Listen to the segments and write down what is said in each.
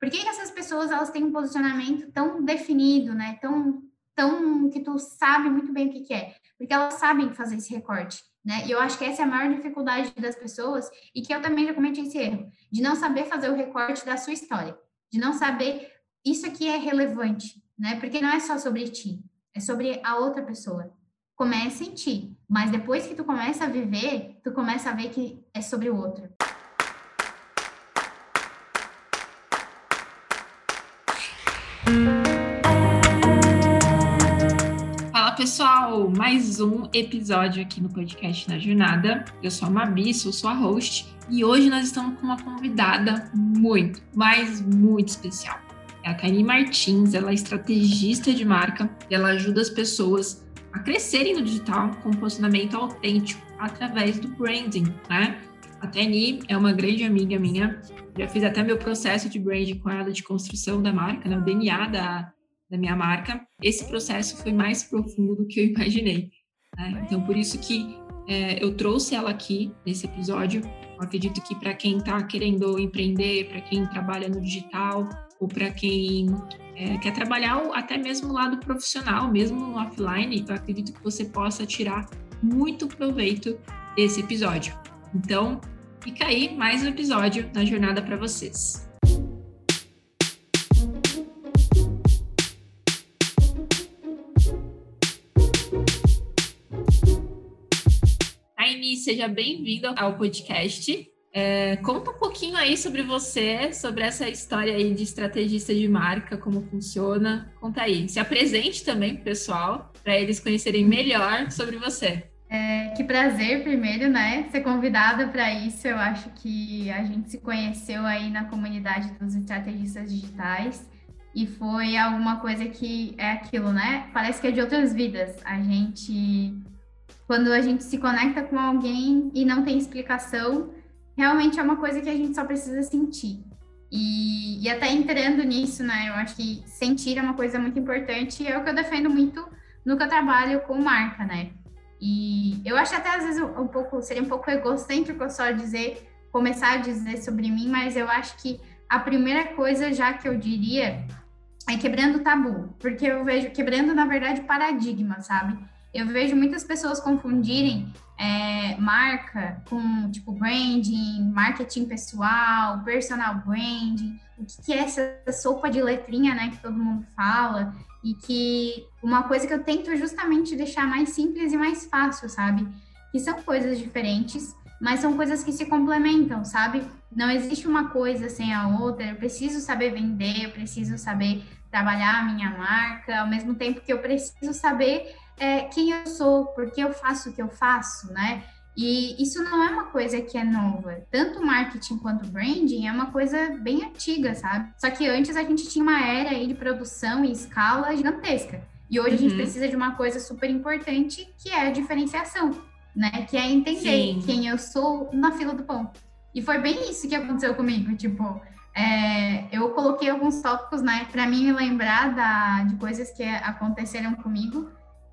Por que, que essas pessoas elas têm um posicionamento tão definido, né? Tão, tão que tu sabe muito bem o que, que é? Porque elas sabem fazer esse recorte. Né? E eu acho que essa é a maior dificuldade das pessoas e que eu também já cometi esse erro, de não saber fazer o recorte da sua história, de não saber isso aqui é relevante, né? Porque não é só sobre ti, é sobre a outra pessoa. Começa em ti, mas depois que tu começa a viver, tu começa a ver que é sobre o outro. Fala pessoal, mais um episódio aqui no podcast na Jornada. Eu sou a Mabi, sou sua host e hoje nós estamos com uma convidada muito, mas muito especial. É a Taini Martins, ela é estrategista de marca e ela ajuda as pessoas a crescerem no digital com posicionamento autêntico através do branding, né? A Taini é uma grande amiga minha, já fiz até meu processo de branding com ela de construção da marca, né? o DNA da, da minha marca. Esse processo foi mais profundo do que eu imaginei. Né? Então, por isso que é, eu trouxe ela aqui nesse episódio. Eu acredito que para quem está querendo empreender, para quem trabalha no digital, ou para quem é, quer trabalhar até mesmo o lado profissional, mesmo no offline, eu acredito que você possa tirar muito proveito desse episódio. Então, fica aí mais um episódio na jornada para vocês. Aine, seja bem-vindo ao podcast. É, conta um pouquinho aí sobre você, sobre essa história aí de estrategista de marca, como funciona. Conta aí. Se apresente também pessoal, para eles conhecerem melhor sobre você. É, que prazer, primeiro, né? Ser convidada para isso. Eu acho que a gente se conheceu aí na comunidade dos estrategistas digitais e foi alguma coisa que é aquilo, né? Parece que é de outras vidas. A gente, quando a gente se conecta com alguém e não tem explicação, realmente é uma coisa que a gente só precisa sentir. E, e até entrando nisso, né, eu acho que sentir é uma coisa muito importante e é o que eu defendo muito no que eu trabalho com marca, né? E eu acho até às vezes um pouco, seria um pouco egocêntrico só dizer, começar a dizer sobre mim, mas eu acho que a primeira coisa já que eu diria é quebrando tabu, porque eu vejo quebrando, na verdade, paradigma, sabe? Eu vejo muitas pessoas confundirem é, marca com tipo branding, marketing pessoal, personal branding, o que, que é essa sopa de letrinha, né, que todo mundo fala, e que uma coisa que eu tento justamente deixar mais simples e mais fácil, sabe? Que são coisas diferentes, mas são coisas que se complementam, sabe? Não existe uma coisa sem a outra. Eu preciso saber vender, eu preciso saber trabalhar a minha marca, ao mesmo tempo que eu preciso saber é, quem eu sou, por que eu faço o que eu faço, né? E isso não é uma coisa que é nova. Tanto marketing quanto branding é uma coisa bem antiga, sabe? Só que antes a gente tinha uma era aí de produção e escala gigantesca. E hoje uhum. a gente uhum. precisa de uma coisa super importante, que é a diferenciação, né? Que é entender Sim. quem eu sou na fila do pão. E foi bem isso que aconteceu comigo, tipo, é, eu coloquei alguns tópicos, né, para mim me lembrar da, de coisas que aconteceram comigo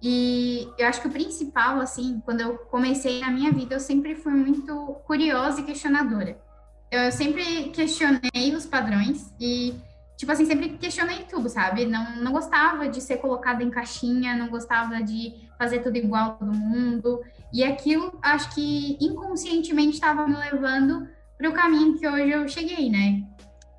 e eu acho que o principal, assim, quando eu comecei na minha vida, eu sempre fui muito curiosa e questionadora. Eu sempre questionei os padrões e, tipo assim, sempre questionei tudo, sabe? Não, não gostava de ser colocada em caixinha, não gostava de fazer tudo igual todo mundo. E aquilo, acho que inconscientemente estava me levando para o caminho que hoje eu cheguei, né?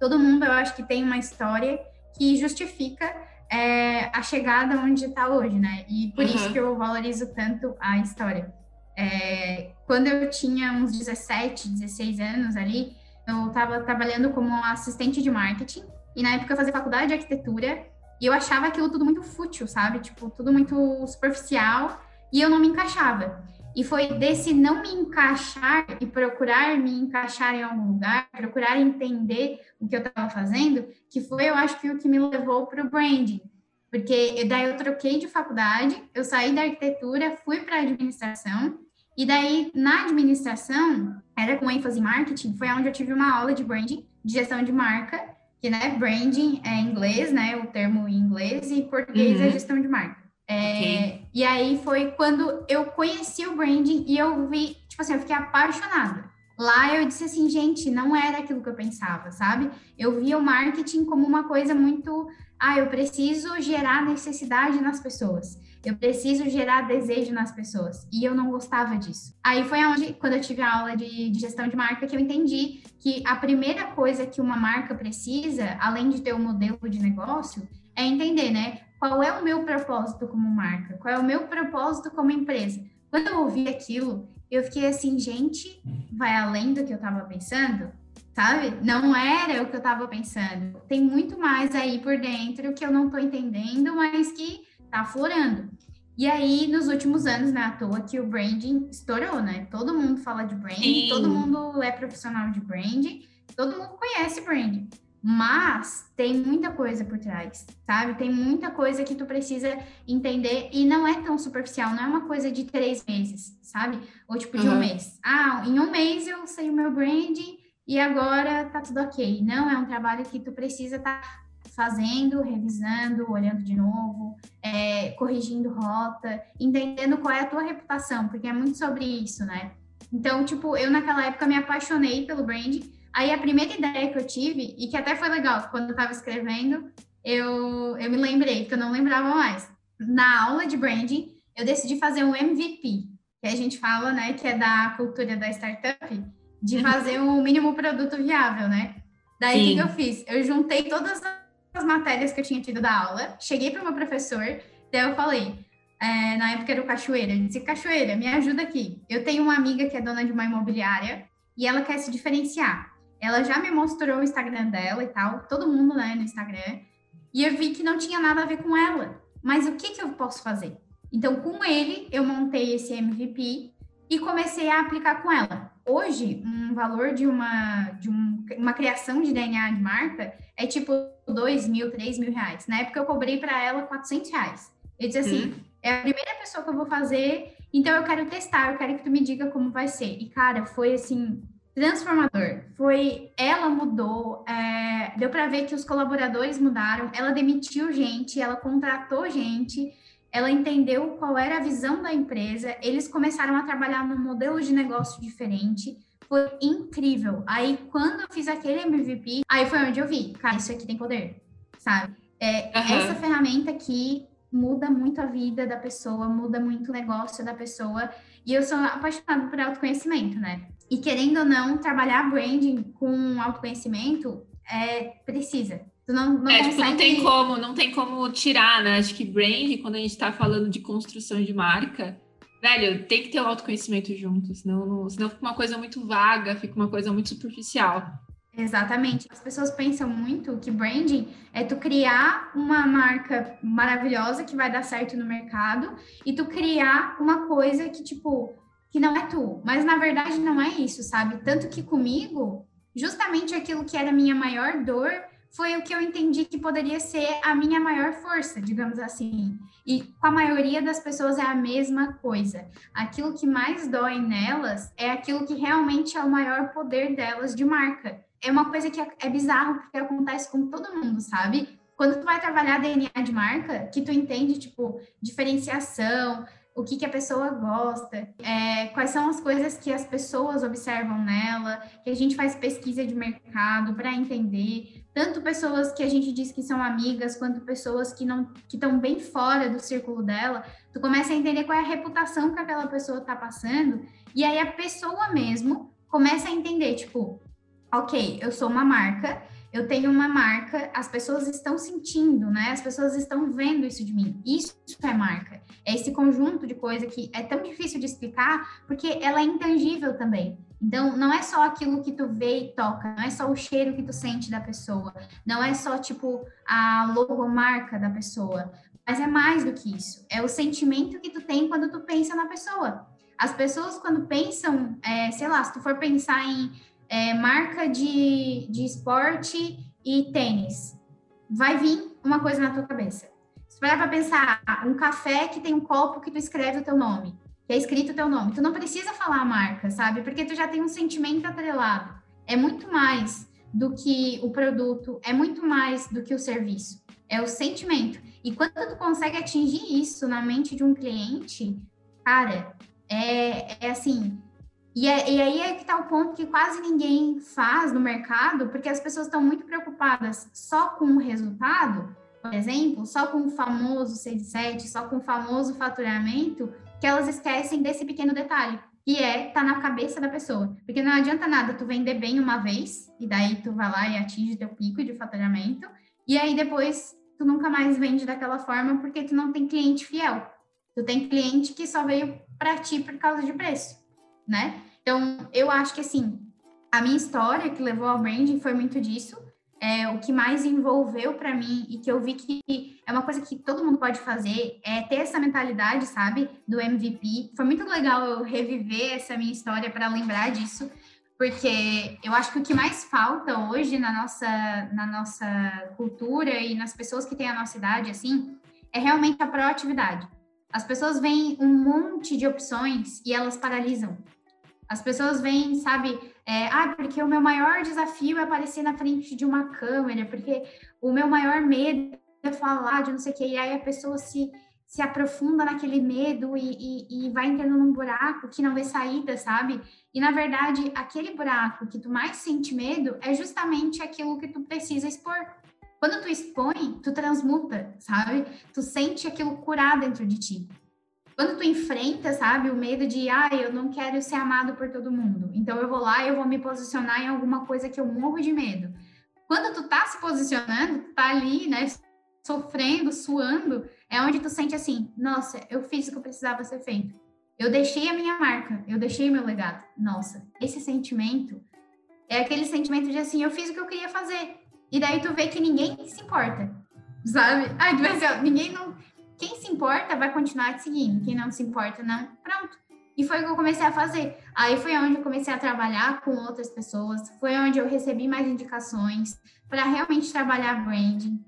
Todo mundo, eu acho que tem uma história que justifica é, a chegada onde está hoje, né? E por uhum. isso que eu valorizo tanto a história. É, quando eu tinha uns 17, 16 anos ali, eu estava trabalhando como assistente de marketing e na época eu fazia faculdade de arquitetura e eu achava aquilo tudo muito fútil, sabe? Tipo, tudo muito superficial e eu não me encaixava. E foi desse não me encaixar e procurar me encaixar em algum lugar, procurar entender o que eu estava fazendo, que foi, eu acho que o que me levou para o branding. Porque daí eu troquei de faculdade, eu saí da arquitetura, fui para administração, e daí na administração, era com ênfase em marketing, foi onde eu tive uma aula de branding, de gestão de marca, que né, branding é inglês, né, o termo em inglês, e português é uhum. é gestão de marca. É, okay. E aí foi quando eu conheci o branding e eu vi, tipo assim, eu fiquei apaixonada. Lá eu disse assim, gente, não era aquilo que eu pensava, sabe? Eu via o marketing como uma coisa muito, ah, eu preciso gerar necessidade nas pessoas. Eu preciso gerar desejo nas pessoas. E eu não gostava disso. Aí foi onde, quando eu tive a aula de, de, gestão de marca, que eu entendi que a primeira coisa que uma marca precisa, além de ter um modelo de negócio, é entender, né? Qual é o meu propósito como marca? Qual é o meu propósito como empresa? Quando eu ouvi aquilo, eu fiquei assim, gente, vai além do que eu estava pensando, sabe? Não era o que eu estava pensando. Tem muito mais aí por dentro que eu não estou entendendo, mas que tá aflorando. E aí, nos últimos anos, né, à toa que o branding estourou, né? Todo mundo fala de branding, Sim. todo mundo é profissional de branding, todo mundo conhece branding. Mas tem muita coisa por trás, sabe? Tem muita coisa que tu precisa entender e não é tão superficial, não é uma coisa de três meses, sabe? Ou tipo de uhum. um mês. Ah, em um mês eu sei o meu branding e agora tá tudo ok. Não, é um trabalho que tu precisa estar tá fazendo, revisando, olhando de novo, é, corrigindo rota, entendendo qual é a tua reputação, porque é muito sobre isso, né? Então, tipo, eu naquela época me apaixonei pelo branding Aí a primeira ideia que eu tive, e que até foi legal, quando eu estava escrevendo, eu, eu me lembrei, que eu não lembrava mais. Na aula de branding, eu decidi fazer um MVP, que a gente fala, né, que é da cultura da startup, de uhum. fazer o mínimo produto viável, né? Daí, o que, eu fiz? Eu juntei todas as matérias que eu tinha tido da aula, cheguei para o meu professor, daí eu falei, é, na época era o Cachoeira, ele disse, Cachoeira, me ajuda aqui. Eu tenho uma amiga que é dona de uma imobiliária e ela quer se diferenciar. Ela já me mostrou o Instagram dela e tal, todo mundo, né, no Instagram. E eu vi que não tinha nada a ver com ela. Mas o que, que eu posso fazer? Então, com ele, eu montei esse MVP e comecei a aplicar com ela. Hoje, um valor de uma, de um, uma criação de DNA de marca é tipo 2 mil, 3 mil reais. Na época, eu cobrei para ela 400 reais. Eu disse assim, hum. é a primeira pessoa que eu vou fazer, então eu quero testar, eu quero que tu me diga como vai ser. E, cara, foi assim, transformador. Foi, ela mudou, é, deu para ver que os colaboradores mudaram. Ela demitiu gente, ela contratou gente, ela entendeu qual era a visão da empresa. Eles começaram a trabalhar num modelo de negócio diferente. Foi incrível. Aí, quando eu fiz aquele MVP, aí foi onde eu vi, cara, isso aqui tem poder, sabe? É, uhum. Essa ferramenta aqui muda muito a vida da pessoa, muda muito o negócio da pessoa. E eu sou apaixonada por autoconhecimento, né? E querendo ou não, trabalhar branding com autoconhecimento é precisa. Tu não, não, é, tipo, não tem como, não tem como tirar, né? Acho que branding, quando a gente está falando de construção de marca, velho, tem que ter o autoconhecimento junto, senão, não, senão fica uma coisa muito vaga, fica uma coisa muito superficial. Exatamente. As pessoas pensam muito que branding é tu criar uma marca maravilhosa que vai dar certo no mercado e tu criar uma coisa que, tipo, que não é tu. Mas na verdade não é isso, sabe? Tanto que comigo, justamente aquilo que era a minha maior dor foi o que eu entendi que poderia ser a minha maior força, digamos assim. E com a maioria das pessoas é a mesma coisa. Aquilo que mais dói nelas é aquilo que realmente é o maior poder delas de marca. É uma coisa que é, é bizarro porque acontece com todo mundo, sabe? Quando tu vai trabalhar DNA de marca, que tu entende, tipo, diferenciação, o que, que a pessoa gosta, é, quais são as coisas que as pessoas observam nela, que a gente faz pesquisa de mercado para entender, tanto pessoas que a gente diz que são amigas, quanto pessoas que não que estão bem fora do círculo dela, tu começa a entender qual é a reputação que aquela pessoa está passando, e aí a pessoa mesmo começa a entender, tipo, ok, eu sou uma marca, eu tenho uma marca, as pessoas estão sentindo, né? As pessoas estão vendo isso de mim. Isso é marca. É esse conjunto de coisa que é tão difícil de explicar, porque ela é intangível também. Então, não é só aquilo que tu vê e toca, não é só o cheiro que tu sente da pessoa, não é só, tipo, a logomarca da pessoa, mas é mais do que isso. É o sentimento que tu tem quando tu pensa na pessoa. As pessoas, quando pensam, é, sei lá, se tu for pensar em é, marca de, de esporte e tênis, vai vir uma coisa na tua cabeça. Se parar para pensar, um café que tem um copo que tu escreve o teu nome, que é escrito o teu nome, tu não precisa falar a marca, sabe? Porque tu já tem um sentimento atrelado. É muito mais do que o produto, é muito mais do que o serviço. É o sentimento. E quando tu consegue atingir isso na mente de um cliente, cara, é, é assim, E, é, e aí é que está o ponto que quase ninguém faz no mercado, porque as pessoas estão muito preocupadas só com o resultado, por exemplo, só com o famoso 6 7, só com o famoso faturamento, que elas esquecem desse pequeno detalhe, que é tá na cabeça da pessoa. Porque não adianta nada tu vender bem uma vez, e daí tu vai lá e atinge teu pico de faturamento, e aí depois tu nunca mais vende daquela forma porque tu não tem cliente fiel. Tu tem cliente que só veio para ti por causa de preço, né? Então, eu acho que assim, a minha história que levou ao branding foi muito disso. É, o que mais envolveu para mim e que eu vi que é uma coisa que todo mundo pode fazer é ter essa mentalidade, sabe, do MVP. Foi muito legal eu reviver essa minha história para lembrar disso, porque eu acho que o que mais falta hoje na nossa, na nossa cultura e nas pessoas que têm a nossa idade, assim, é realmente a proatividade. As pessoas veem um monte de opções e elas paralisam. As pessoas veem, sabe, é, ah, porque o meu maior desafio é aparecer na frente de uma câmera, porque o meu maior medo é falar de não sei o quê, e aí a pessoa se, se aprofunda naquele medo e, e, e vai entrando num buraco que não vê saída, sabe? E na verdade, aquele buraco que tu mais sente medo é justamente aquilo que tu precisa expor. Quando tu expõe, tu transmuta, sabe? Tu sente aquilo curar dentro de ti quando tu enfrenta, sabe, o medo de, ah, eu não quero ser amado por todo mundo, então eu vou lá e eu vou me posicionar em alguma coisa que eu morro de medo. Quando tu tá se posicionando, tu tá ali, né, sofrendo, suando, é onde tu sente assim, nossa, eu fiz o que eu precisava ser feito. Eu deixei a minha marca, eu deixei meu legado. Nossa, esse sentimento é aquele sentimento de assim, eu fiz o que eu queria fazer. E daí tu vê que ninguém se importa, sabe? Ai, tu vai assim, ninguém não, quem se importa vai continuar te seguindo, quem não se importa, não. Pronto. E foi o que eu comecei a fazer. Aí foi onde eu comecei a trabalhar com outras pessoas, foi onde eu recebi mais indicações para realmente trabalhar branding.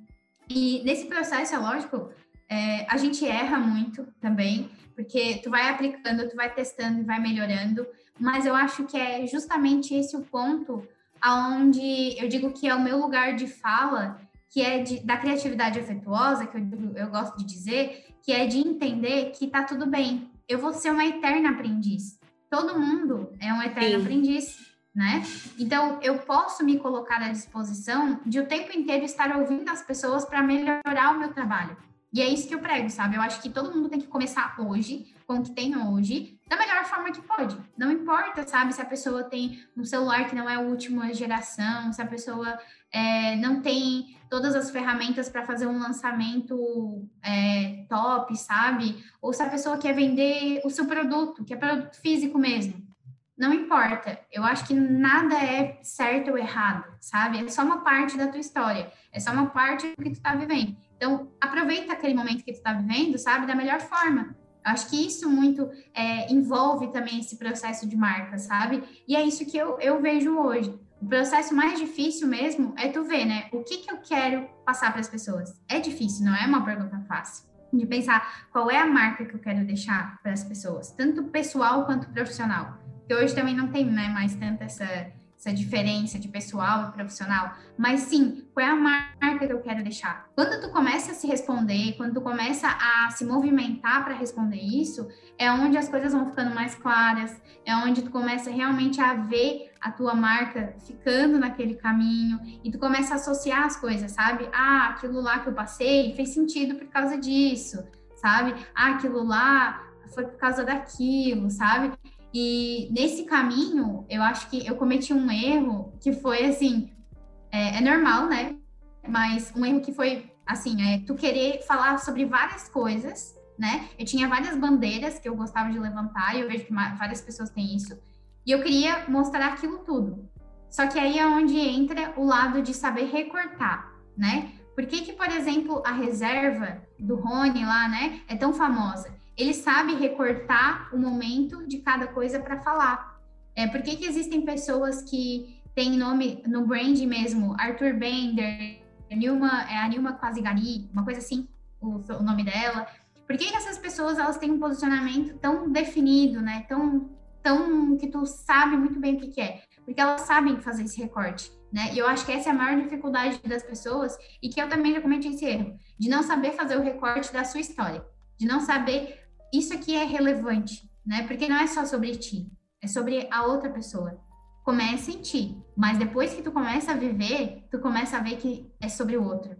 E nesse processo, é lógico, é, a gente erra muito também, porque tu vai aplicando, tu vai testando e vai melhorando, mas eu acho que é justamente esse o ponto aonde eu digo que é o meu lugar de fala que é de, da criatividade afetuosa, que eu, eu gosto de dizer, que é de entender que tá tudo bem. Eu vou ser uma eterna aprendiz. Todo mundo é um eterno Sim. aprendiz, né? Então, eu posso me colocar à disposição de o tempo inteiro estar ouvindo as pessoas para melhorar o meu trabalho. E é isso que eu prego, sabe? Eu acho que todo mundo tem que começar hoje, com o que tem hoje, da melhor forma que pode. Não importa, sabe, se a pessoa tem um celular que não é a última geração, se a pessoa é, não tem todas as ferramentas para fazer um lançamento é, top, sabe? Ou se a pessoa quer vender o seu produto, que é produto físico mesmo. Não importa. Eu acho que nada é certo ou errado, sabe? É só uma parte da tua história. É só uma parte do que tu está vivendo. Então, aproveita aquele momento que tu está vivendo, sabe? Da melhor forma. Acho que isso muito é, envolve também esse processo de marca, sabe? E é isso que eu, eu vejo hoje. O processo mais difícil mesmo é tu ver, né? O que, que eu quero passar para as pessoas? É difícil, não é uma pergunta fácil. De pensar qual é a marca que eu quero deixar para as pessoas, tanto pessoal quanto profissional. Porque hoje também não tem né, mais tanta essa essa diferença de pessoal e profissional, mas sim, qual é a marca que eu quero deixar? Quando tu começa a se responder, quando tu começa a se movimentar para responder isso, é onde as coisas vão ficando mais claras, é onde tu começa realmente a ver a tua marca ficando naquele caminho e tu começa a associar as coisas, sabe? Ah, aquilo lá que eu passei fez sentido por causa disso, sabe? Ah, aquilo lá foi por causa daquilo, sabe? E nesse caminho, eu acho que eu cometi um erro que foi assim, é, é normal, né? Mas um erro que foi assim, é tu querer falar sobre várias coisas, né? Eu tinha várias bandeiras que eu gostava de levantar, e eu vejo que várias pessoas têm isso. E eu queria mostrar aquilo tudo. Só que aí é onde entra o lado de saber recortar, né? Por que que, por exemplo, a reserva do Rony lá, né, é tão famosa? Ele sabe recortar o momento de cada coisa para falar. É, por que, que existem pessoas que têm nome no brand mesmo, Arthur Bender, Nilma, é a Nilma Quasigani, uma coisa assim, o, o nome dela. Por que, que essas pessoas elas têm um posicionamento tão definido, né? Tão, tão que tu sabe muito bem o que, que é? Porque elas sabem fazer esse recorte. Né? E eu acho que essa é a maior dificuldade das pessoas e que eu também já cometi esse erro, de não saber fazer o recorte da sua história, de não saber isso aqui é relevante, né? Porque não é só sobre ti. é sobre a outra pessoa. Começa em ti, mas depois que tu começa a viver, tu começa a ver que é sobre o outro.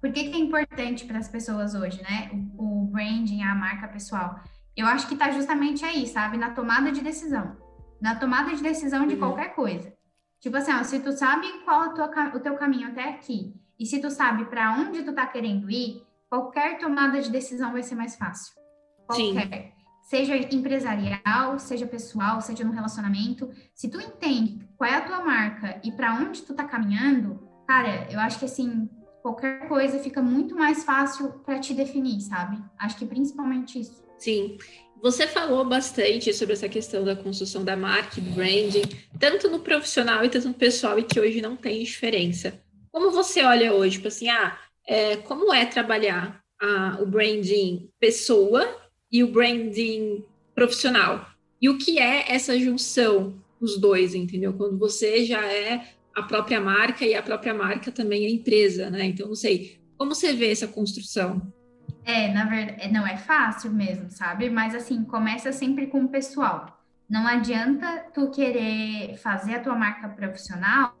Por que, que é importante para as pessoas hoje, né? O, o branding, a marca pessoal. Eu acho que está justamente aí, sabe? Na tomada de decisão. Na tomada de decisão de uhum. qualquer coisa. Tipo assim, ó, se tu sabe qual é o teu, o teu caminho até aqui, e se tu sabe para onde tu tá querendo ir, qualquer tomada de decisão vai ser mais fácil. Qualquer. Sim. Seja empresarial, seja pessoal, seja no relacionamento. Se tu entende qual é a tua marca e para onde tu tá caminhando, cara, eu acho que assim, qualquer coisa fica muito mais fácil para te definir, sabe? Acho que principalmente isso. Sim. Você falou bastante sobre essa questão da construção da marca, branding, tanto no profissional e tanto no pessoal, e que hoje não tem diferença. Como você olha hoje, tipo assim, ah, é, como é trabalhar ah, o branding pessoa e o branding profissional? E o que é essa junção dos dois, entendeu? Quando você já é a própria marca e a própria marca também é empresa, né? Então, não sei, como você vê essa construção? É, na verdade, é, não é fácil mesmo, sabe? Mas assim, começa sempre com o pessoal. Não adianta tu querer fazer a tua marca profissional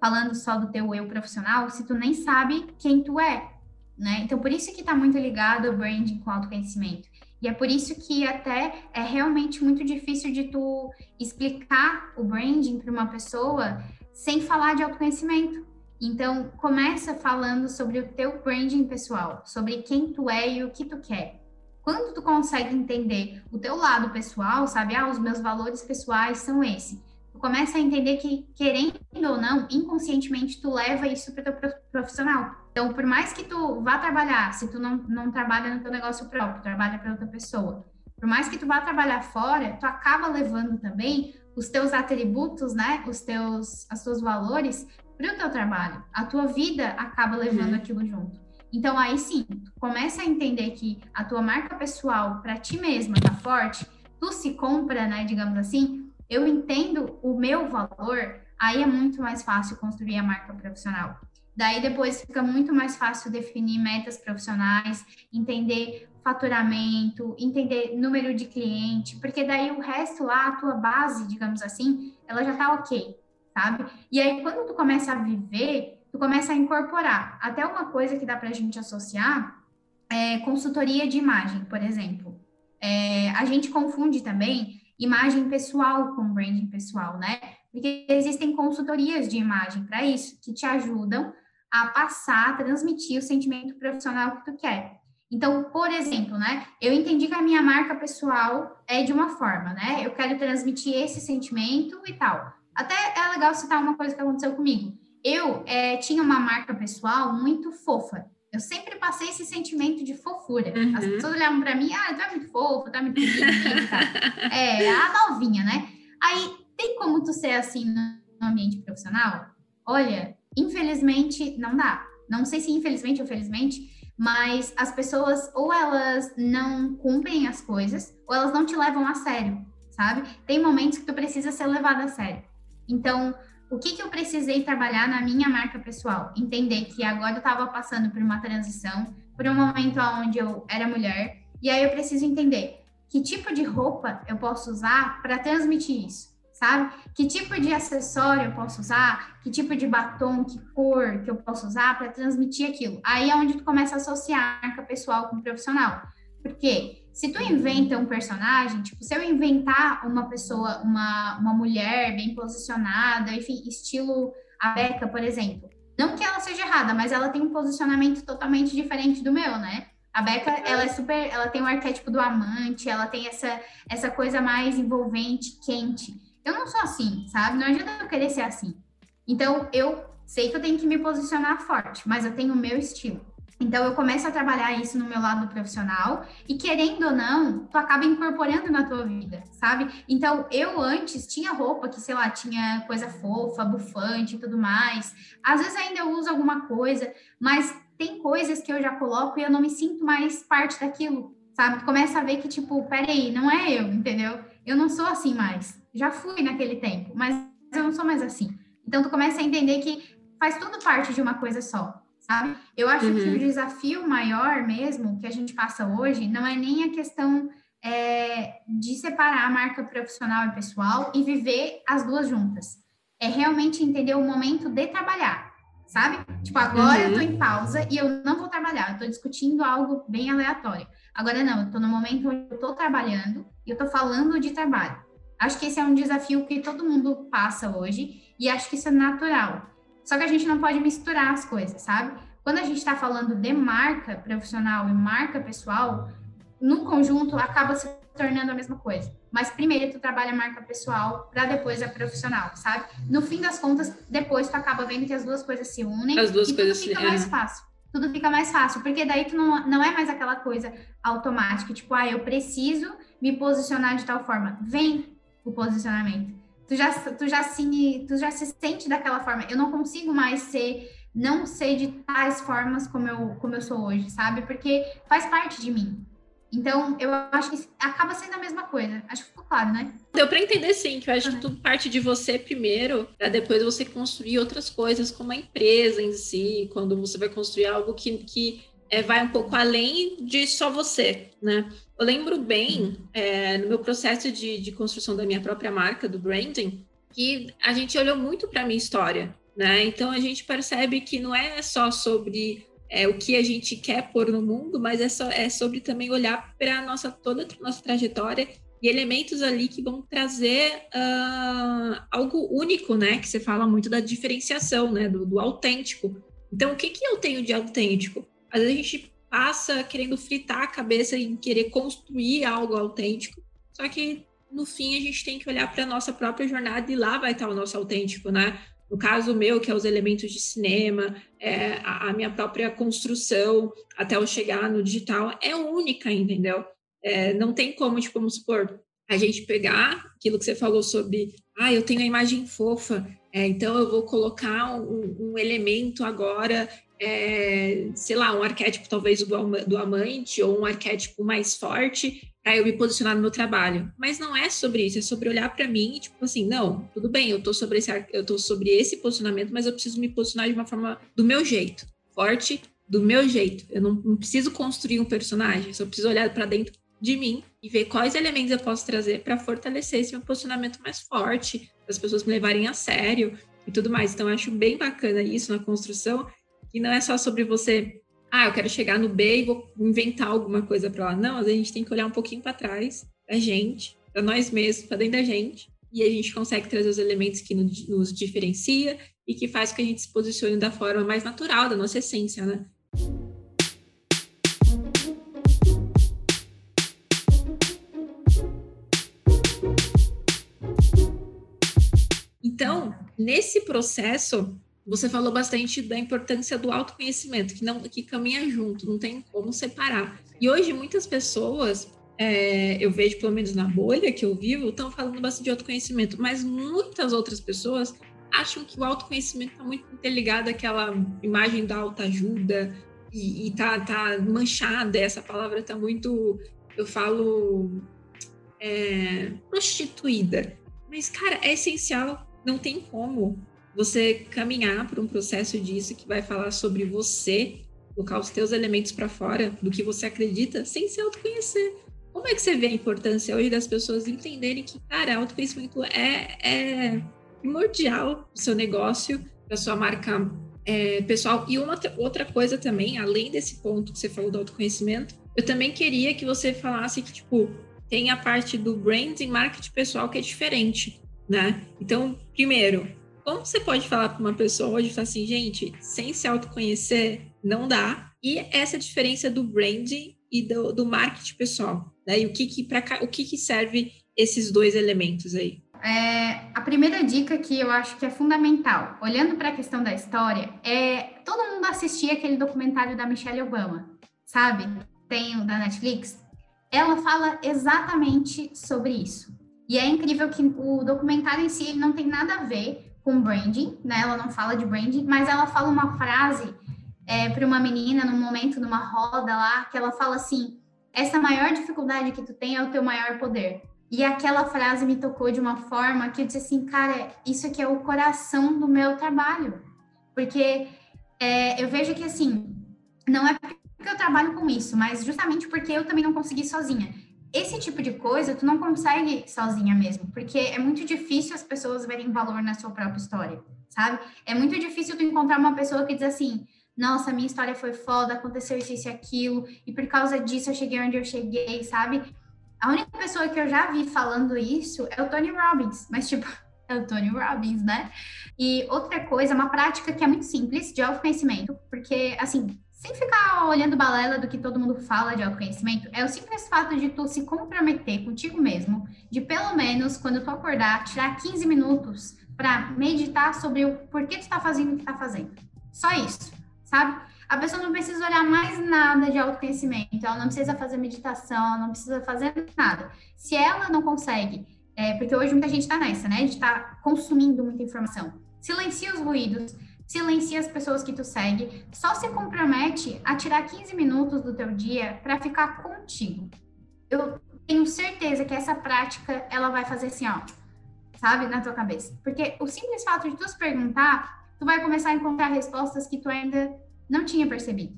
falando só do teu eu profissional se tu nem sabe quem tu é, né? Então, por isso que tá muito ligado o branding com autoconhecimento. E é por isso que até é realmente muito difícil de tu explicar o branding para uma pessoa sem falar de autoconhecimento. Então, começa falando sobre o teu branding pessoal, sobre quem tu é e o que tu quer. Quando tu consegue entender o teu lado pessoal, sabe? Ah, os meus valores pessoais são esse. Tu começa a entender que, querendo ou não, inconscientemente tu leva isso para o teu profissional. Então, por mais que tu vá trabalhar, se tu não, não trabalha no teu negócio próprio, trabalha para outra pessoa, por mais que tu vá trabalhar fora, tu acaba levando também os teus atributos, né, os teus, os teus valores para o teu trabalho. A tua vida acaba levando uhum. aquilo junto. Então aí sim, começa a entender que a tua marca pessoal para ti mesma tá forte, tu se compra, né, digamos assim, eu entendo o meu valor, aí é muito mais fácil construir a marca profissional. Daí depois fica muito mais fácil definir metas profissionais, entender faturamento, entender número de cliente, porque daí o resto lá, a tua base, digamos assim, ela já tá ok sabe? E aí, quando tu começa a viver, tu começa a incorporar. Até uma coisa que dá para a gente associar é consultoria de imagem, por exemplo. É, a gente confunde também imagem pessoal com branding pessoal, né? Porque existem consultorias de imagem para isso, que te ajudam a passar, a transmitir o sentimento profissional que tu quer. Então, por exemplo, né? Eu entendi que a minha marca pessoal é de uma forma, né? Eu quero transmitir esse sentimento e tal. Até é legal citar uma coisa que aconteceu comigo. Eu é, tinha uma marca pessoal muito fofa. Eu sempre passei esse sentimento de fofura. Uhum. As pessoas olhavam para mim, ah, tu é muito fofo, tá muito bonita. Tá? é, a novinha, né? Aí, tem como tu ser assim no ambiente profissional? Olha, infelizmente, não dá. Não sei se infelizmente ou felizmente, mas as pessoas ou elas não cumprem as coisas, ou elas não te levam a sério, sabe? Tem momentos que tu precisa ser levado a sério. Então, o que, que eu precisei trabalhar na minha marca pessoal? Entender que agora eu estava passando por uma transição, por um momento onde eu era mulher, e aí eu preciso entender que tipo de roupa eu posso usar para transmitir isso, sabe? Que tipo de acessório eu posso usar, que tipo de batom, que cor que eu posso usar para transmitir aquilo. Aí é onde tu começa a associar a marca pessoal com profissional. Porque se tu inventa um personagem, tipo, se eu inventar uma pessoa, uma, uma mulher bem posicionada, enfim, estilo a Becca, por exemplo, não que ela seja errada, mas ela tem um posicionamento totalmente diferente do meu, né? A Becca, ela é super, ela tem o arquétipo do amante, ela tem essa essa coisa mais envolvente, quente. Eu não sou assim, sabe? Não adianta eu querer ser assim. Então, eu sei que eu tenho que me posicionar forte, mas eu tenho o meu estilo. Então, eu começo a trabalhar isso no meu lado profissional e, querendo ou não, tu acaba incorporando na tua vida, sabe? Então, eu antes tinha roupa que, sei lá, tinha coisa fofa, bufante e tudo mais. Às vezes ainda eu uso alguma coisa, mas tem coisas que eu já coloco e eu não me sinto mais parte daquilo, sabe? Tu começa a ver que, tipo, peraí, não é eu, entendeu? Eu não sou assim mais. Já fui naquele tempo, mas eu não sou mais assim. Então, tu começa a entender que faz tudo parte de uma coisa só, sabe? Eu acho uhum. que o desafio maior mesmo que a gente passa hoje não é nem a questão é, de separar a marca profissional e pessoal e viver as duas juntas. É realmente entender o momento de trabalhar, sabe? Tipo, agora uhum. eu tô em pausa e eu não vou trabalhar, eu tô discutindo algo bem aleatório. Agora não, eu tô no momento onde eu tô trabalhando e eu tô falando de trabalho. Acho que esse é um desafio que todo mundo passa hoje e acho que isso é natural. Só que a gente não pode misturar as coisas, sabe? Quando a gente está falando de marca profissional e marca pessoal, no conjunto acaba se tornando a mesma coisa. Mas primeiro tu trabalha a marca pessoal para depois a profissional, sabe? No fim das contas, depois tu acaba vendo que as duas coisas se unem as duas e coisas tudo fica se... mais fácil. Tudo fica mais fácil, porque daí tu não, não é mais aquela coisa automática, tipo, ah, eu preciso me posicionar de tal forma. Vem o posicionamento tu já, tu já se, tu já se sente daquela forma. Eu não consigo mais ser, não ser de tais formas como eu, como eu sou hoje, sabe? Porque faz parte de mim. Então, eu acho que acaba sendo a mesma coisa. Acho que ficou claro, né? Deu para entender sim, que eu acho que tudo parte de você primeiro, para depois você construir outras coisas, como a empresa em si, quando você vai construir algo que, que é, vai um pouco além de só você, né? Eu lembro bem, é, no meu processo de, de construção da minha própria marca, do branding, que a gente olhou muito para a minha história, né? Então a gente percebe que não é só sobre é, o que a gente quer pôr no mundo, mas é, só, é sobre também olhar para nossa toda a nossa trajetória e elementos ali que vão trazer uh, algo único, né? Que você fala muito da diferenciação, né? Do, do autêntico. Então, o que, que eu tenho de autêntico? Às vezes a gente passa querendo fritar a cabeça em querer construir algo autêntico, só que no fim a gente tem que olhar para a nossa própria jornada e lá vai estar o nosso autêntico, né? No caso meu, que é os elementos de cinema, é, a, minha própria construção até eu chegar no digital é única, entendeu? É, não tem como, tipo, vamos supor, a gente pegar aquilo que você falou sobre, ah, eu tenho a imagem fofa, é, então eu vou colocar um, um elemento agora é, sei lá, um arquétipo talvez do, do amante ou um arquétipo mais forte para eu me posicionar no meu trabalho. Mas não é sobre isso, é sobre olhar para mim e tipo assim, não, tudo bem, eu tô sobre esse eu tô sobre esse posicionamento, mas eu preciso me posicionar de uma forma do meu jeito, forte, do meu jeito. Eu não, não preciso construir um personagem, só preciso olhar para dentro de mim e ver quais elementos eu posso trazer para fortalecer esse meu posicionamento mais forte, as pessoas me levarem a sério e tudo mais. Então, eu acho bem bacana isso na construção que não é só sobre você, ah, eu quero chegar no B e vou inventar alguma coisa para lá. Não, a gente tem que olhar um pouquinho para trás, da gente, para nós mesmos, para dentro da gente, e a gente consegue trazer os elementos que nos diferencia e que faz com que a gente se posicione da forma mais natural, da nossa essência, né? Então, nesse processo, você falou bastante da importância do autoconhecimento, que não que caminha junto, não tem como separar. E hoje muitas pessoas, é, eu vejo pelo menos na bolha que eu vivo, estão falando bastante de autoconhecimento, mas muitas outras pessoas acham que o autoconhecimento está muito interligado àquela imagem da autoajuda e, e tá, tá manchada, essa palavra está muito, eu falo, é, prostituída. Mas, cara, é essencial, não tem como você caminhar por um processo disso que vai falar sobre você, colocar os teus elementos para fora do que você acredita, sem se autoconhecer. Como é que você vê a importância hoje das pessoas entenderem que, cara, autoconhecimento é, é primordial no seu negócio, para sua marca é, pessoal? E uma outra coisa também, além desse ponto que você falou do autoconhecimento, eu também queria que você falasse que, tipo, tem a parte do branding, marketing pessoal que é diferente, né? Então, primeiro, como você pode falar para uma pessoa hoje assim, gente, sem se autoconhecer, não dá? E essa diferença do branding e do, do marketing pessoal, né? E o que que, pra, o que que serve esses dois elementos aí? É, a primeira dica que eu acho que é fundamental, olhando para a questão da história, é todo mundo assistir aquele documentário da Michelle Obama, sabe? Tem o da Netflix. Ela fala exatamente sobre isso. E é incrível que o documentário em si não tem nada a ver com branding, né? Ela não fala de branding, mas ela fala uma frase é, para uma menina num momento, numa roda lá, que ela fala assim: essa maior dificuldade que tu tem é o teu maior poder. E aquela frase me tocou de uma forma que eu disse assim, cara, isso aqui é o coração do meu trabalho. Porque é, eu vejo que, assim, não é porque eu trabalho com isso, mas justamente porque eu também não consegui sozinha. Esse tipo de coisa tu não consegue sozinha mesmo, porque é muito difícil as pessoas verem valor na sua própria história, sabe? É muito difícil tu encontrar uma pessoa que diz assim: nossa, minha história foi foda, aconteceu isso, e aquilo, e por causa disso eu cheguei onde eu cheguei, sabe? A única pessoa que eu já vi falando isso é o Tony Robbins, mas tipo, é o Tony Robbins, né? E outra coisa, uma prática que é muito simples de autoconhecimento, porque assim, sem ficar olhando balela do que todo mundo fala de autoconhecimento, é o simples fato de tu se comprometer contigo mesmo, de pelo menos quando tu acordar, tirar 15 minutos para meditar sobre o porquê tu tá fazendo o que tá fazendo. Só isso, sabe? A pessoa não precisa olhar mais nada de autoconhecimento, ela não precisa fazer meditação, ela não precisa fazer nada. Se ela não consegue, é, porque hoje muita gente está nessa, né? De estar tá consumindo muita informação. Silencia os ruídos, silencia as pessoas que tu segue, só se compromete a tirar 15 minutos do teu dia para ficar contigo. Eu tenho certeza que essa prática ela vai fazer assim, ó, sabe, na tua cabeça. Porque o simples fato de tu se perguntar, tu vai começar a encontrar respostas que tu ainda não tinha percebido.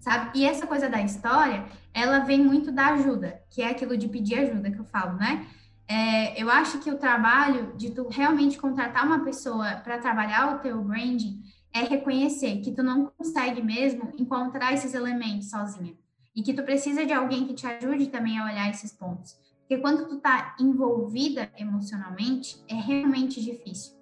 Sabe? E essa coisa da história, ela vem muito da ajuda, que é aquilo de pedir ajuda que eu falo, né? É, eu acho que o trabalho de tu realmente contratar uma pessoa para trabalhar o teu branding é reconhecer que tu não consegue mesmo encontrar esses elementos sozinha e que tu precisa de alguém que te ajude também a olhar esses pontos. Porque quando tu tá envolvida emocionalmente, é realmente difícil.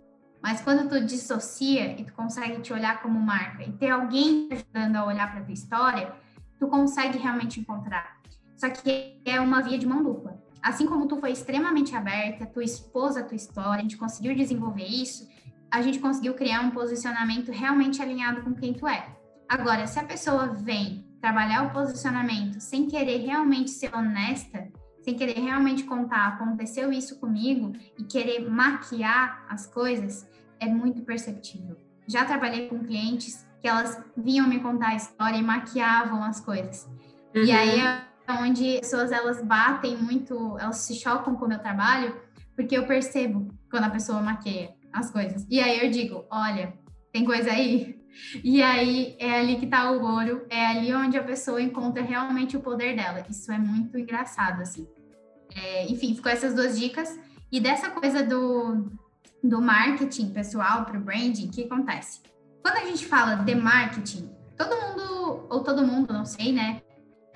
Mas quando tu dissocia e tu consegue te olhar como marca e ter alguém te ajudando a olhar para tua história, tu consegue realmente encontrar. Só que é uma via de mão dupla assim como tu foi extremamente aberta, tu expôs a tua história, a gente conseguiu desenvolver isso, a gente conseguiu criar um posicionamento realmente alinhado com quem tu é. Agora, se a pessoa vem trabalhar o posicionamento sem querer realmente ser honesta, sem querer realmente contar, aconteceu isso comigo e querer maquiar as coisas, é muito perceptível. Já trabalhei com clientes que elas vinham me contar a história e maquiavam as coisas. Uhum. E aí onde pessoas elas batem muito, elas se chocam com o meu trabalho, porque eu percebo quando a pessoa maqueia as coisas. E aí eu digo, olha, tem coisa aí. E aí é ali que tá o ouro, é ali onde a pessoa encontra realmente o poder dela. Isso é muito engraçado, assim. É, enfim, ficou essas duas dicas. E dessa coisa do, do marketing pessoal para o branding, o que acontece? Quando a gente fala de marketing, todo mundo, ou todo mundo, não sei, né?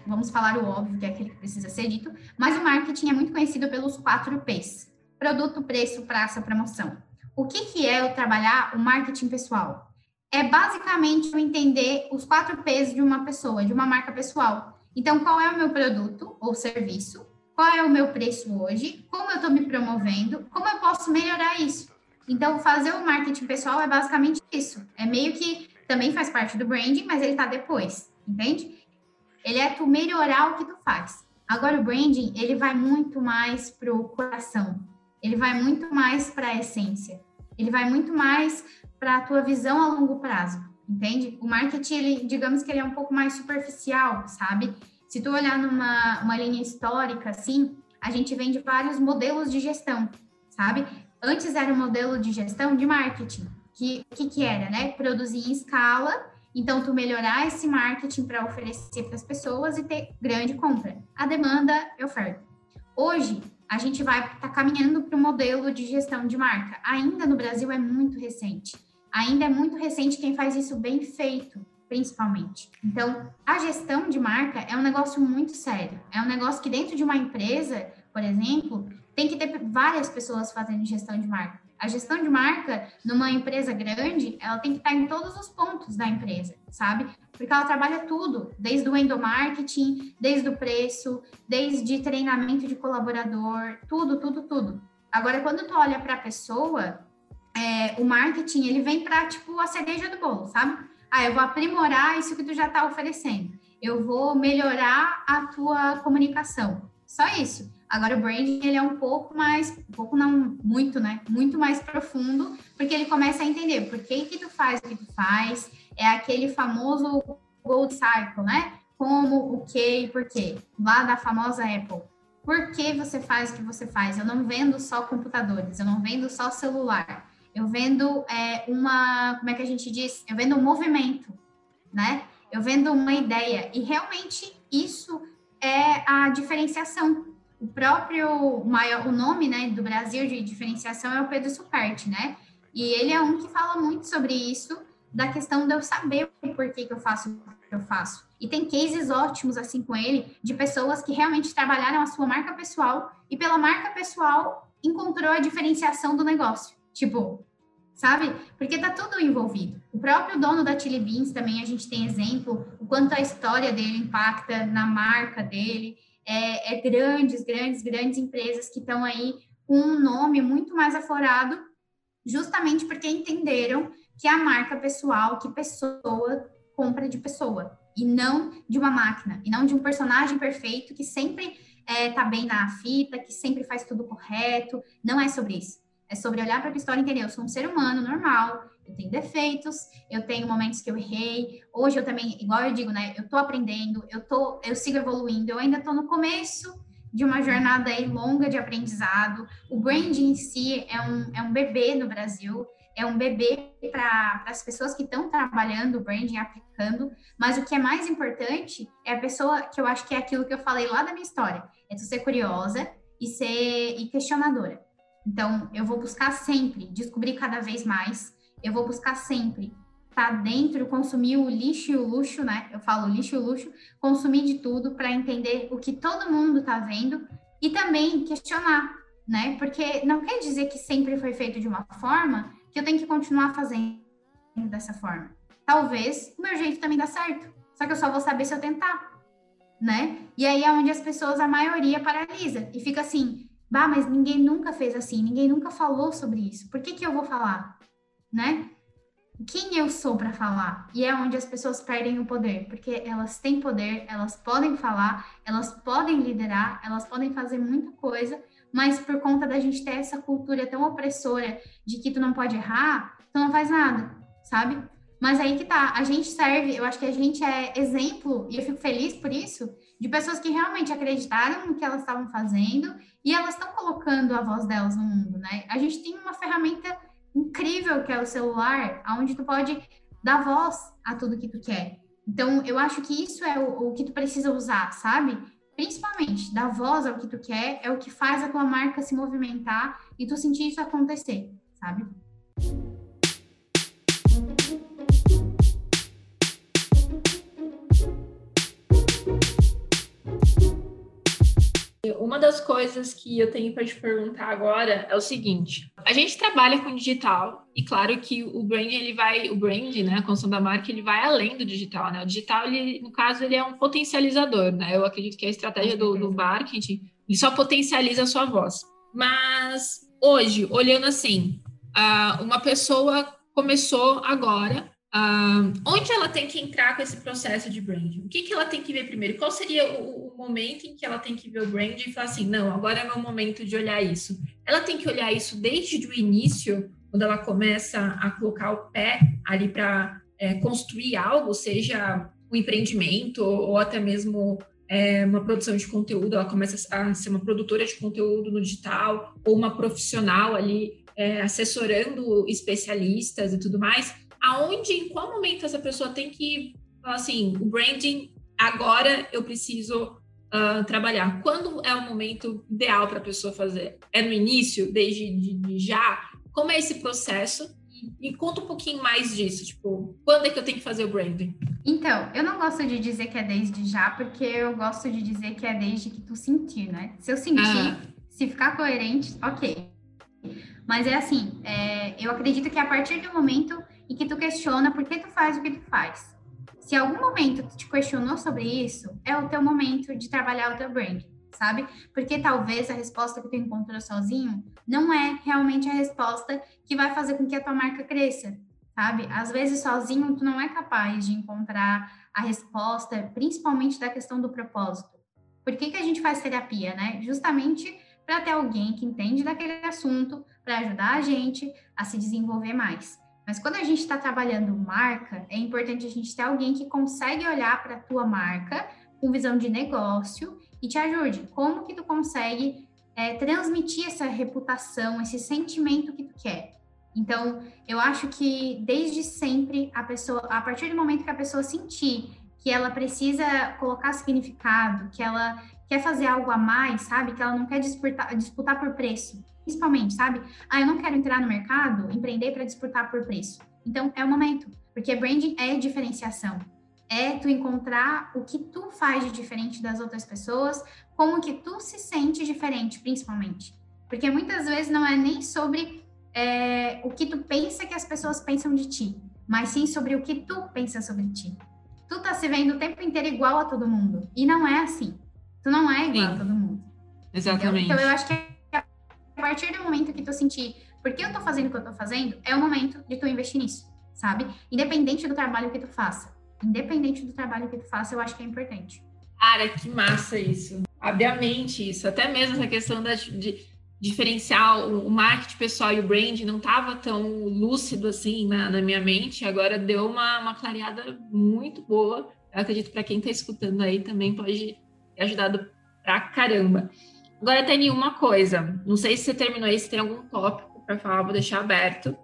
Vamos falar o óbvio, que é aquele que precisa ser dito, mas o marketing é muito conhecido pelos quatro P's: produto, preço, praça, promoção. O que, que é eu trabalhar o marketing pessoal? É basicamente eu entender os quatro P's de uma pessoa, de uma marca pessoal. Então, qual é o meu produto ou serviço? Qual é o meu preço hoje? Como eu estou me promovendo? Como eu posso melhorar isso? Então, fazer o marketing pessoal é basicamente isso. É meio que também faz parte do branding, mas ele está depois, entende? Ele é tu melhorar o que tu faz. Agora o branding, ele vai muito mais pro coração. Ele vai muito mais para a essência. Ele vai muito mais para a tua visão a longo prazo, entende? O marketing, ele, digamos que ele é um pouco mais superficial, sabe? Se tu olhar numa uma linha histórica assim, a gente vem de vários modelos de gestão, sabe? Antes era o um modelo de gestão de marketing, que o que, que era, né? Produzir em escala então, tu melhorar esse marketing para oferecer para as pessoas e ter grande compra. A demanda e oferta. Hoje, a gente vai estar tá caminhando para o modelo de gestão de marca. Ainda no Brasil é muito recente. Ainda é muito recente quem faz isso bem feito, principalmente. Então, a gestão de marca é um negócio muito sério. É um negócio que dentro de uma empresa, por exemplo, tem que ter várias pessoas fazendo gestão de marca. A gestão de marca numa empresa grande, ela tem que estar em todos os pontos da empresa, sabe? Porque ela trabalha tudo, desde o endomarketing, desde o preço, desde treinamento de colaborador, tudo, tudo, tudo. Agora, quando tu olha para a pessoa, é, o marketing, ele vem para, tipo, a cereja do bolo, sabe? Ah, eu vou aprimorar isso que tu já está oferecendo. Eu vou melhorar a tua comunicação. Só isso. Agora o branding ele é um pouco mais, um pouco não muito, né? Muito mais profundo, porque ele começa a entender por que que tu faz o que tu faz, é aquele famoso gold cycle, né? Como, o que e por quê. Lá da famosa Apple. Por que você faz o que você faz? Eu não vendo só computadores, eu não vendo só celular. eu vendo é, uma, como é que a gente diz? Eu vendo um movimento, né? Eu vendo uma ideia. E realmente isso é a diferenciação. O próprio maior, o nome, né, do Brasil de diferenciação é o Pedro Superti, né? E ele é um que fala muito sobre isso, da questão de eu saber o porquê que eu faço o que eu faço. E tem cases ótimos assim com ele, de pessoas que realmente trabalharam a sua marca pessoal e pela marca pessoal encontrou a diferenciação do negócio. Tipo, sabe? Porque tá tudo envolvido. O próprio dono da Chili Beans também a gente tem exemplo, o quanto a história dele impacta na marca dele. É, é grandes, grandes, grandes empresas que estão aí com um nome muito mais aflorado, justamente porque entenderam que a marca pessoal, que pessoa compra de pessoa, e não de uma máquina, e não de um personagem perfeito que sempre é, tá bem na fita, que sempre faz tudo correto. Não é sobre isso. É sobre olhar para a história e entender, eu sou um ser humano normal, eu tenho defeitos, eu tenho momentos que eu errei. Hoje eu também, igual eu digo, né? Eu tô aprendendo, eu tô, eu sigo evoluindo, eu ainda tô no começo de uma jornada aí longa de aprendizado. O branding em si é um, é um bebê no Brasil, é um bebê para as pessoas que estão trabalhando o branding, aplicando, mas o que é mais importante é a pessoa, que eu acho que é aquilo que eu falei lá da minha história, é tu ser curiosa e ser e questionadora. Então, eu vou buscar sempre descobrir cada vez mais, eu vou buscar sempre estar tá dentro, consumir o lixo e o luxo, né? Eu falo lixo e luxo, consumir de tudo para entender o que todo mundo está vendo e também questionar, né? Porque não quer dizer que sempre foi feito de uma forma que eu tenho que continuar fazendo dessa forma. Talvez o meu jeito também dá certo, só que eu só vou saber se eu tentar, né? E aí é onde as pessoas, a maioria, paralisa e fica assim, Bah, mas ninguém nunca fez assim, ninguém nunca falou sobre isso. Por que, que eu vou falar? Né? Quem eu sou para falar? E é onde as pessoas perdem o poder, porque elas têm poder, elas podem falar, elas podem liderar, elas podem fazer muita coisa, mas por conta da gente ter essa cultura tão opressora de que tu não pode errar, tu não faz nada, sabe? Mas aí que tá, a gente serve, eu acho que a gente é exemplo, e eu fico feliz por isso, de pessoas que realmente acreditaram no que elas estavam fazendo e elas estão colocando a voz delas no mundo, né? A gente tem uma ferramenta incrível que é o celular, onde tu pode dar voz a tudo que tu quer. Então, eu acho que isso é o, o que tu precisa usar, sabe? Principalmente, dar voz ao que tu quer é o que faz a tua marca se movimentar e tu sentir isso acontecer, sabe? Uma das coisas que eu tenho para te perguntar agora é o seguinte: a gente trabalha com digital e claro que o brand ele vai, o brand, né, a construção da marca, ele vai além do digital, né? O digital, ele, no caso, ele é um potencializador, né? Eu acredito que a estratégia do, do marketing ele só potencializa a sua voz. Mas hoje, olhando assim, uma pessoa começou agora Uh, onde ela tem que entrar com esse processo de branding? O que, que ela tem que ver primeiro? Qual seria o, o, momento em que ela tem que ver o branding e falar assim, não, agora é meu momento de olhar isso? Ela tem que olhar isso desde o início, quando ela começa a colocar o pé ali para é, construir algo, seja um empreendimento ou até mesmo é, uma produção de conteúdo, ela começa a ser uma produtora de conteúdo no digital ou uma profissional ali é, assessorando especialistas e tudo mais aonde, em qual momento essa pessoa tem que falar assim, o branding, agora eu preciso uh, trabalhar. Quando é o momento ideal para a pessoa fazer? É no início, desde de, de já? Como é esse processo? E, e conta um pouquinho mais disso, tipo, quando é que eu tenho que fazer o branding? Então, eu não gosto de dizer que é desde já, porque eu gosto de dizer que é desde que tu sentir, né? Se eu sentir, ah. se ficar coerente, ok. Mas é assim, é, eu acredito que a partir do momento e que tu questiona por que tu faz o que tu faz. Se algum momento tu te questionou sobre isso, é o teu momento de trabalhar o teu brand, sabe? Porque talvez a resposta que tu encontrou sozinho não é realmente a resposta que vai fazer com que a tua marca cresça, sabe? Às vezes sozinho tu não é capaz de encontrar a resposta, principalmente da questão do propósito. Por que, que a gente faz terapia, né? Justamente para ter alguém que entende daquele assunto, para ajudar a gente a se desenvolver mais. Mas quando a gente está trabalhando marca, é importante a gente ter alguém que consegue olhar para a tua marca com visão de negócio e te ajude. Como que tu consegue é, transmitir essa reputação, esse sentimento que tu quer? Então, eu acho que desde sempre a pessoa, a partir do momento que a pessoa sentir que ela precisa colocar significado, que ela quer fazer algo a mais, sabe? Que ela não quer disputar, disputar por preço, principalmente, sabe? Ah, eu não quero entrar no mercado, empreender para disputar por preço. Então, é o momento, porque branding é diferenciação. É tu encontrar o que tu faz de diferente das outras pessoas, como que tu se sente diferente, principalmente. Porque muitas vezes não é nem sobre é, o que tu pensa que as pessoas pensam de ti, mas sim sobre o que tu pensa sobre ti. Tu tá se vendo o tempo inteiro igual a todo mundo. E não é assim. Tu não é igual sim. a todo mundo. Exatamente. Então, então eu acho que a partir do momento que tu sentir por que eu tô fazendo o que eu tô fazendo, é o momento de tu investir nisso, sabe? Independente do trabalho que tu faça. Independente do trabalho que tu faça, eu acho que é importante. Cara, que massa isso. Abre a mente isso. Até mesmo essa questão da, de diferenciar o, marketing pessoal e o brand não estava tão lúcido assim na, na, minha mente. Agora deu uma, uma clareada muito boa. Eu acredito para quem está escutando aí também pode ter ajudado pra caramba. Agora tem uma coisa. Não sei se você terminou se tem algum tópico para falar, vou deixar aberto.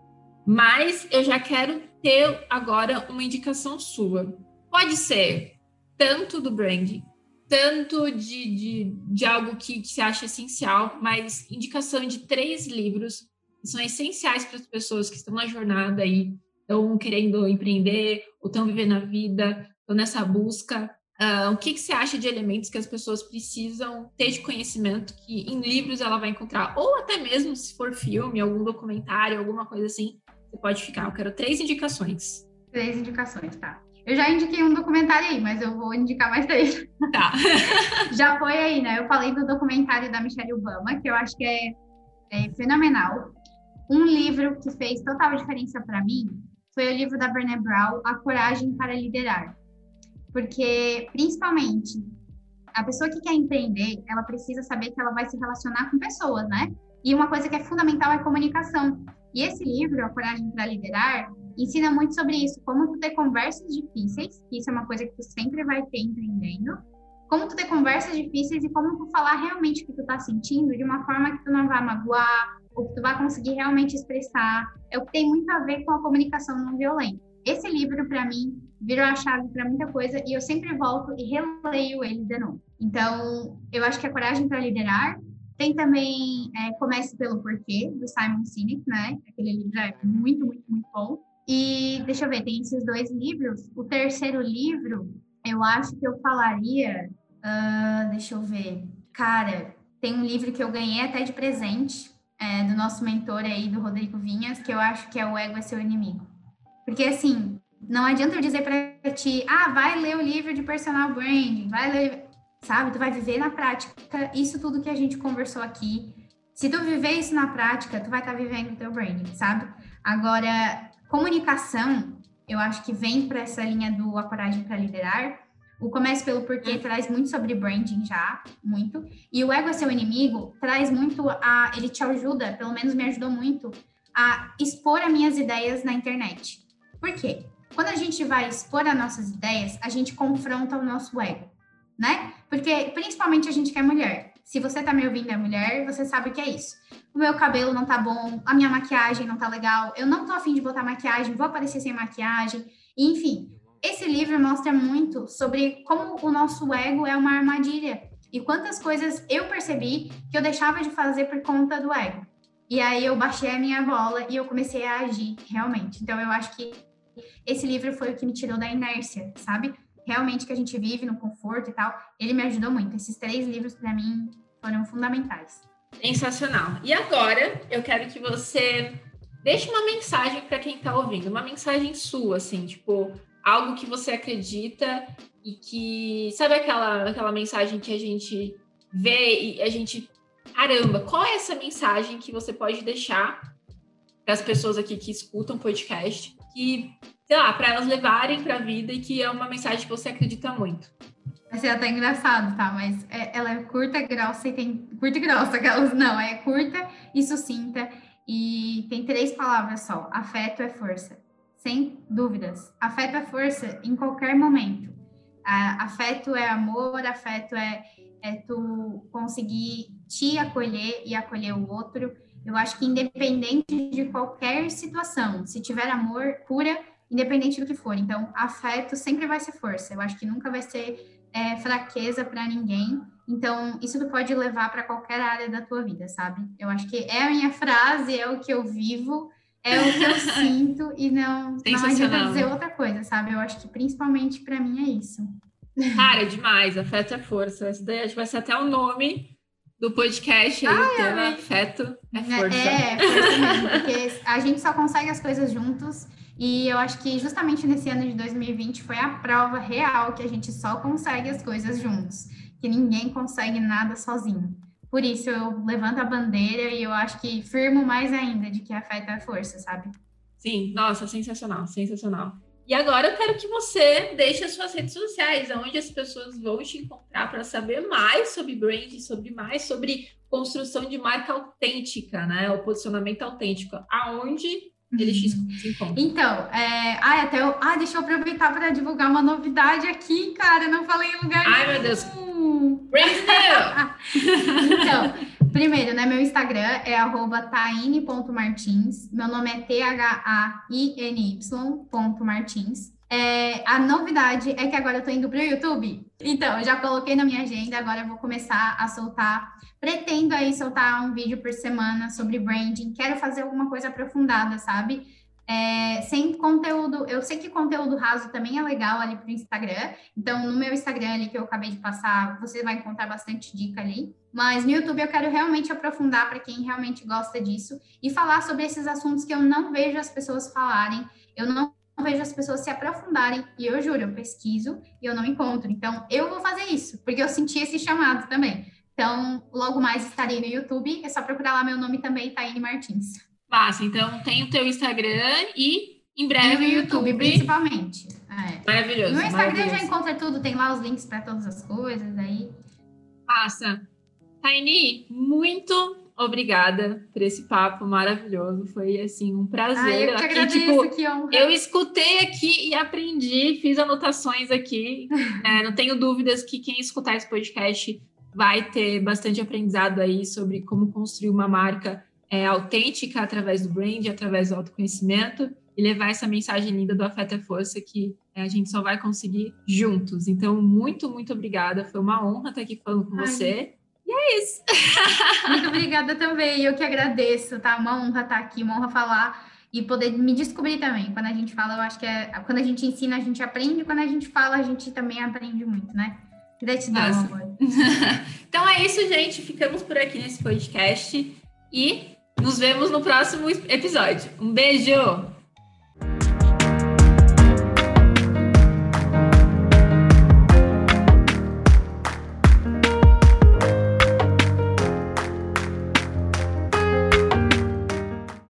Mas eu já quero ter agora uma indicação sua. Pode ser tanto do branding, tanto de, de, de algo que, que você acha essencial, mas indicação de três livros que são essenciais para as pessoas que estão na jornada aí, estão querendo empreender, ou estão vivendo a vida, estão nessa busca. Uh, o que, que você acha de elementos que as pessoas precisam ter de conhecimento que em livros ela vai encontrar, ou até mesmo se for filme, algum documentário, alguma coisa assim, você pode ficar. Eu quero três indicações. Três indicações, tá. Eu já indiquei um documentário aí, mas eu vou indicar mais três. Tá. já foi aí, né? Eu falei do documentário da Michelle Obama, que eu acho que é, é fenomenal. Um livro que fez total diferença para mim foi o livro da Brené Brown, A Coragem para Liderar porque, principalmente, a pessoa que quer empreender, ela precisa saber que ela vai se relacionar com pessoas, né? E uma coisa que é fundamental é comunicação. E esse livro, A Coragem para Liderar, ensina muito sobre isso, como tu ter conversas difíceis, que isso é uma coisa que tu sempre vai ter empreendendo, como tu ter conversas difíceis e como tu falar realmente o que tu tá sentindo de uma forma que tu não vai magoar, ou que tu vai conseguir realmente expressar. É o que tem muito a ver com a comunicação não violenta. Esse livro, para mim, virou a chave para muita coisa e eu sempre volto e releio ele de novo. Então, eu acho que a coragem para liderar tem também é, Comece pelo Porquê, do Simon Sinek, né? Aquele livro é muito, muito, muito bom. E deixa eu ver, tem esses dois livros. O terceiro livro, eu acho que eu falaria. Uh, deixa eu ver. Cara, tem um livro que eu ganhei até de presente é, do nosso mentor aí, do Rodrigo Vinhas, que eu acho que é O Ego é Seu Inimigo. Porque, assim, não adianta eu dizer para ti, ah, vai ler o livro de personal branding, vai ler, sabe? Tu vai viver na prática isso tudo que a gente conversou aqui. Se tu viver isso na prática, tu vai estar tá vivendo o teu branding, sabe? Agora, comunicação, eu acho que vem para essa linha do A Coragem para Liderar. O Comece pelo Porquê traz muito sobre branding já, muito. E o Ego é Seu Inimigo traz muito a... Ele te ajuda, pelo menos me ajudou muito, a expor as minhas ideias na internet. Por quê? Quando a gente vai expor as nossas ideias, a gente confronta o nosso ego, né? Porque principalmente a gente que é mulher. Se você tá me ouvindo é mulher, você sabe o que é isso. O meu cabelo não tá bom, a minha maquiagem não tá legal, eu não tô afim de botar maquiagem, vou aparecer sem maquiagem. Enfim, esse livro mostra muito sobre como o nosso ego é uma armadilha e quantas coisas eu percebi que eu deixava de fazer por conta do ego. E aí eu baixei a minha bola e eu comecei a agir realmente. Então eu acho que esse livro foi o que me tirou da inércia, sabe? Realmente que a gente vive no conforto e tal. Ele me ajudou muito. Esses três livros, para mim, foram fundamentais. Sensacional. E agora, eu quero que você deixe uma mensagem para quem está ouvindo, uma mensagem sua, assim, tipo, algo que você acredita e que. Sabe aquela, aquela mensagem que a gente vê e a gente. Caramba, qual é essa mensagem que você pode deixar para as pessoas aqui que escutam podcast que, sei lá, para elas levarem para a vida e que é uma mensagem que você acredita muito. Vai ser até engraçado, tá? Mas é, ela é curta, grossa e tem. Curta e grossa, aquelas. Não, é curta e sucinta. E tem três palavras só: afeto é força. Sem dúvidas. Afeto é força em qualquer momento. afeto é amor, afeto é, é tu conseguir te acolher e acolher o outro Eu acho que independente de qualquer situação, se tiver amor, cura, independente do que for. Então, afeto sempre vai ser força. Eu acho que nunca vai ser é, fraqueza para ninguém. Então, isso tu pode levar para qualquer área da tua vida, sabe? Eu acho que é a minha frase, é o que eu vivo, é o que eu sinto e não, não adianta dizer outra coisa, sabe? Eu acho que principalmente para mim é isso. Cara, é demais. Afeto é força. Esse daí vai ser até o nome do podcast aí, o tema afeto é, é força. É, é força mesmo, porque a gente só consegue as coisas juntos e eu acho que justamente nesse ano de 2020 foi a prova real que a gente só consegue as coisas juntos, que ninguém consegue nada sozinho. Por isso eu levanto a bandeira e eu acho que firmo mais ainda de que afeto é força, sabe? Sim, nossa, sensacional, sensacional. E agora eu quero que você deixe as suas redes sociais, onde as pessoas vão te encontrar para saber mais sobre brand, sobre mais sobre construção de marca autêntica, né? O posicionamento autêntico. Aonde uhum. Então, é... Ai, até eu... ah, deixa eu aproveitar para divulgar uma novidade aqui, cara. Não falei em lugar Ai, nenhum. meu Deus. Brand new! então, primeiro, né? Meu Instagram é taine.martins. Meu nome é T-H-A-I-N-Y.martins. É, a novidade é que agora eu tô indo pro YouTube. Então, eu já coloquei na minha agenda, agora eu vou começar a soltar. Pretendo aí soltar um vídeo por semana sobre branding. Quero fazer alguma coisa aprofundada, sabe? É, sem conteúdo, eu sei que conteúdo raso também é legal ali para o Instagram, então no meu Instagram ali que eu acabei de passar, você vai encontrar bastante dica ali. Mas no YouTube eu quero realmente aprofundar para quem realmente gosta disso e falar sobre esses assuntos que eu não vejo as pessoas falarem, eu não vejo as pessoas se aprofundarem, e eu juro, eu pesquiso e eu não encontro. Então eu vou fazer isso, porque eu senti esse chamado também. Então, logo mais estarei no YouTube, é só procurar lá meu nome também, Taine Martins. Passa, então tem o teu Instagram e em breve no YouTube, YouTube. principalmente. É. Maravilhoso. No Instagram maravilhoso. já encontra tudo, tem lá os links para todas as coisas aí. Passa. Taini, muito obrigada por esse papo maravilhoso. Foi assim um prazer. Ai, eu aqui, agradeço, tipo, que honra. Eu escutei aqui e aprendi, fiz anotações aqui. é, não tenho dúvidas que quem escutar esse podcast vai ter bastante aprendizado aí sobre como construir uma marca é, autêntica através do brand, através do autoconhecimento e levar essa mensagem linda do Afeta é Força que é, a gente só vai conseguir juntos. Então, muito, muito obrigada. Foi uma honra estar aqui falando com Ai. você. E é isso. Muito obrigada também. Eu que agradeço, tá? Uma honra estar aqui, uma honra falar e poder me descobrir também. Quando a gente fala, eu acho que é. Quando a gente ensina, a gente aprende. Quando a gente fala, a gente também aprende muito, né? Gratidão, então é isso, gente. Ficamos por aqui nesse podcast. E nos vemos no próximo episódio. Um beijo!